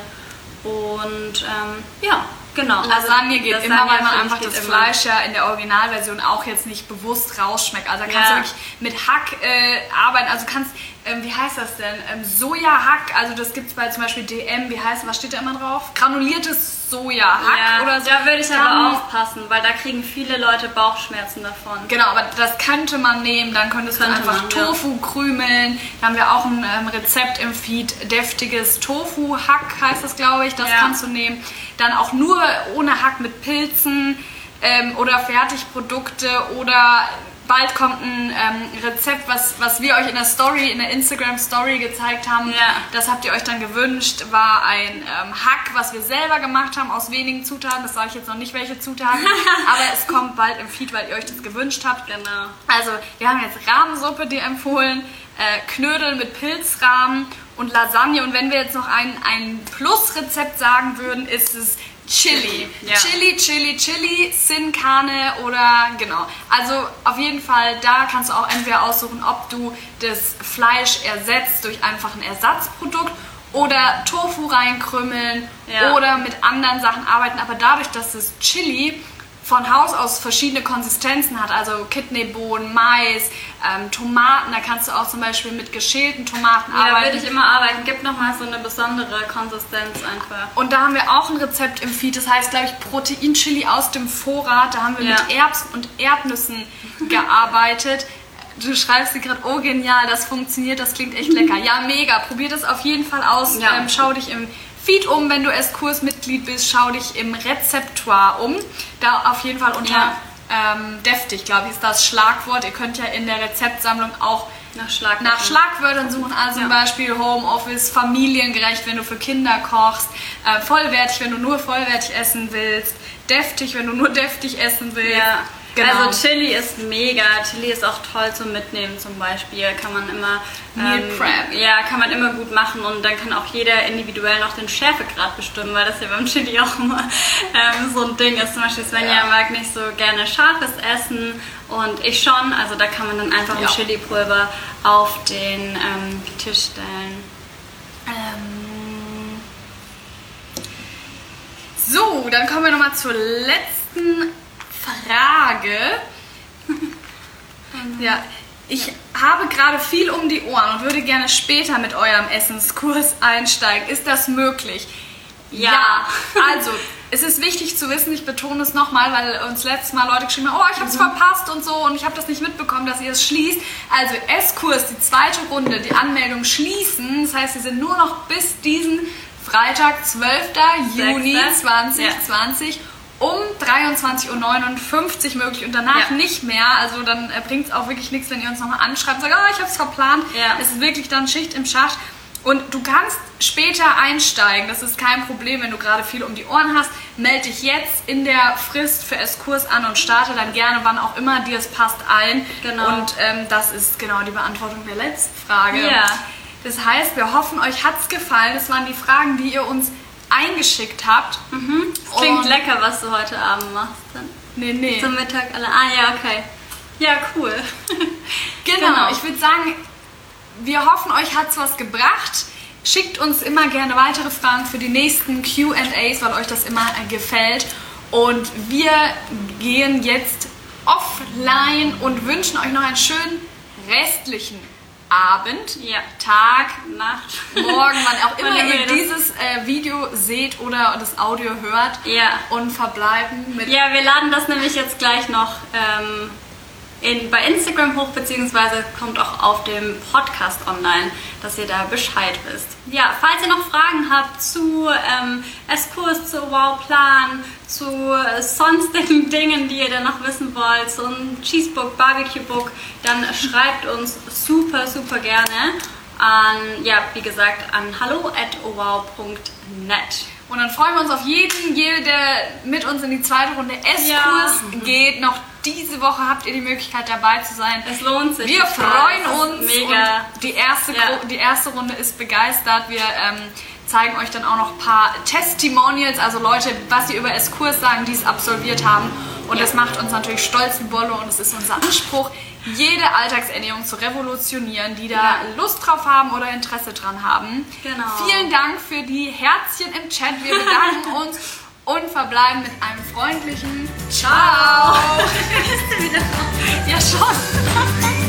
Und ähm, ja, genau. Lasagne geht Lasagne immer, weil man einfach das immer. Fleisch ja in der Originalversion auch jetzt nicht bewusst rausschmeckt. Also da kannst Ja. du wirklich mit Hack äh, arbeiten. Also kannst, ähm, wie heißt das denn? Ähm, Sojahack, also das gibt es bei zum Beispiel DM, wie heißt, was steht da immer drauf? Granuliertes Sojahack Ja, oder so. da würde ich Dann- aber aufpassen, weil da kriegen viele Leute Bauchschmerzen davon. Genau, aber das könnte man nehmen. Dann könntest Könnte du einfach man, ja. Tofu krümeln. Da haben wir auch ein ähm, Rezept im Feed. Deftiges Tofu-Hack heißt das, glaube ich. Das Ja. kannst du nehmen. Dann auch nur ohne Hack mit Pilzen ähm, oder Fertigprodukte oder bald kommt ein ähm, Rezept, was, was wir euch in der Story, in der Instagram-Story gezeigt haben. Ja. Das habt ihr euch dann gewünscht, war ein ähm, Hack, was wir selber gemacht haben aus wenigen Zutaten. Das sage ich jetzt noch nicht, welche Zutaten. *laughs* aber es kommt bald im Feed, weil ihr euch das gewünscht habt. Genau. Also, wir haben jetzt Rahmensuppe dir empfohlen, äh, Knödel mit Pilzrahmen und Lasagne. Und wenn wir jetzt noch ein, ein Plusrezept sagen würden, ist es Chili. Ja. Chili, Chili, Chili, Sin Carne oder genau. Also auf jeden Fall, da kannst du auch entweder aussuchen, ob du das Fleisch ersetzt durch einfach ein Ersatzprodukt oder Tofu reinkrümmeln Ja. oder mit anderen Sachen arbeiten. Aber dadurch, dass das Chili von Haus aus verschiedene Konsistenzen hat, also Kidneybohnen, Mais, ähm, Tomaten, da kannst du auch zum Beispiel mit geschälten Tomaten Ja, arbeiten. würde ich immer arbeiten. Gibt nochmal so eine besondere Konsistenz einfach. Und da haben wir auch ein Rezept im Feed, das heißt, glaube ich, Proteinchili aus dem Vorrat. Da haben wir Ja. mit Erbsen und Erdnüssen *laughs* gearbeitet. Du schreibst dir gerade, oh genial, das funktioniert, das klingt echt *laughs* lecker. Ja, mega. Probier das auf jeden Fall aus. Ja. Ähm, schau dich im Feed um, wenn du S-Kursmitglied bist. Schau dich im Rezeptoire um. Da auf jeden Fall unter Ja. ähm, deftig, glaube ich, ist das Schlagwort. Ihr könnt ja in der Rezeptsammlung auch Nach Schlag. nach Schlagwörtern suchen, also zum Ja. Beispiel Homeoffice, familiengerecht, wenn du für Kinder kochst, äh, vollwertig, wenn du nur vollwertig essen willst, deftig, wenn du nur *laughs* deftig essen willst. Ja. Genau. Also Chili ist mega. Chili ist auch toll zum Mitnehmen zum Beispiel. Kann man immer ähm, Meal Prep. Ja, kann man immer gut machen und dann kann auch jeder individuell noch den Schärfegrad bestimmen, weil das ja beim Chili auch immer ähm, so ein Ding ist. Zum Beispiel Svenja Ja. mag nicht so gerne scharfes Essen und ich schon. Also da kann man dann einfach Ja. ein Chili-Pulver auf den ähm, Tisch stellen. Ähm, so, dann kommen wir nochmal zur letzten Frage. ja, ich habe gerade viel um die Ohren und würde gerne später mit eurem Essenskurs einsteigen. Ist das möglich? Ja. Also, es ist wichtig zu wissen, ich betone es nochmal, weil uns letztes Mal Leute geschrieben haben, oh, ich habe es verpasst und so und ich habe das nicht mitbekommen, dass ihr es schließt. Also, S-Kurs, die zweite Runde, die Anmeldung schließen. Das heißt, sie sind nur noch bis diesen Freitag, 12. Juni Sechste. 2020 um 23.59 Uhr möglich und danach Ja. nicht mehr. Also dann äh, bringt es auch wirklich nichts, wenn ihr uns nochmal anschreibt und sagt, oh, ich habe es verplant. Ja. Es ist wirklich dann Schicht im Schacht. Und du kannst später einsteigen, das ist kein Problem, wenn du gerade viel um die Ohren hast. Melde dich jetzt in der Frist für S-Kurs an und starte dann gerne, wann auch immer dir es passt, ein. Genau. Und ähm, das ist genau die Beantwortung der letzten Frage. Ja. Das heißt, wir hoffen, euch hat's gefallen. Das waren die Fragen, die ihr uns eingeschickt habt. Mhm. Klingt Und- lecker, was du heute Abend machst. Dann. Nee, nee. Zum Mittag alle. Ah ja, okay. Ja, cool. *laughs* Genau, ich würde sagen, wir hoffen, euch hat's was gebracht. Schickt uns immer gerne weitere Fragen für die nächsten QAs, weil euch das immer äh, gefällt. Und wir gehen jetzt offline und wünschen euch noch einen schönen restlichen Abend, Ja. Tag, Nacht. *laughs* morgen, wann auch immer Wann ihr dieses äh, Video seht oder das Audio hört. Ja. Und verbleiben mit Ja, wir laden das nämlich jetzt gleich noch ähm, in, bei Instagram hoch, beziehungsweise kommt auch auf dem Podcast online, dass ihr da Bescheid wisst. Ja, falls ihr noch Fragen habt zu ähm, Eskurs, zu Wow-Plan, zu äh, sonstigen *laughs* Dingen, die ihr dann noch wissen wollt, so ein Cheesebook, Barbecue-Book, dann schreibt uns super, super gerne an, ja, wie gesagt, an hallo at wow.net. Und dann freuen wir uns auf jeden, jede, der mit uns in die zweite Runde S-Kurs Ja. geht. Noch diese Woche habt ihr die Möglichkeit dabei zu sein. Es lohnt sich. Wir freuen uns. Mega. Die, erste, Ja. Die erste Runde ist begeistert. Wir ähm, zeigen euch dann auch noch ein paar Testimonials, also Leute, was sie über S-Kurs sagen, die es absolviert haben. Und Ja. das macht uns natürlich stolz wie Bolle und es ist unser Anspruch, jede Alltagsernährung zu revolutionieren, die da Ja. Lust drauf haben oder Interesse dran haben. Genau. Vielen Dank für die Herzchen im Chat. Wir bedanken *laughs* uns und verbleiben mit einem freundlichen Ciao. *laughs* ja, schon.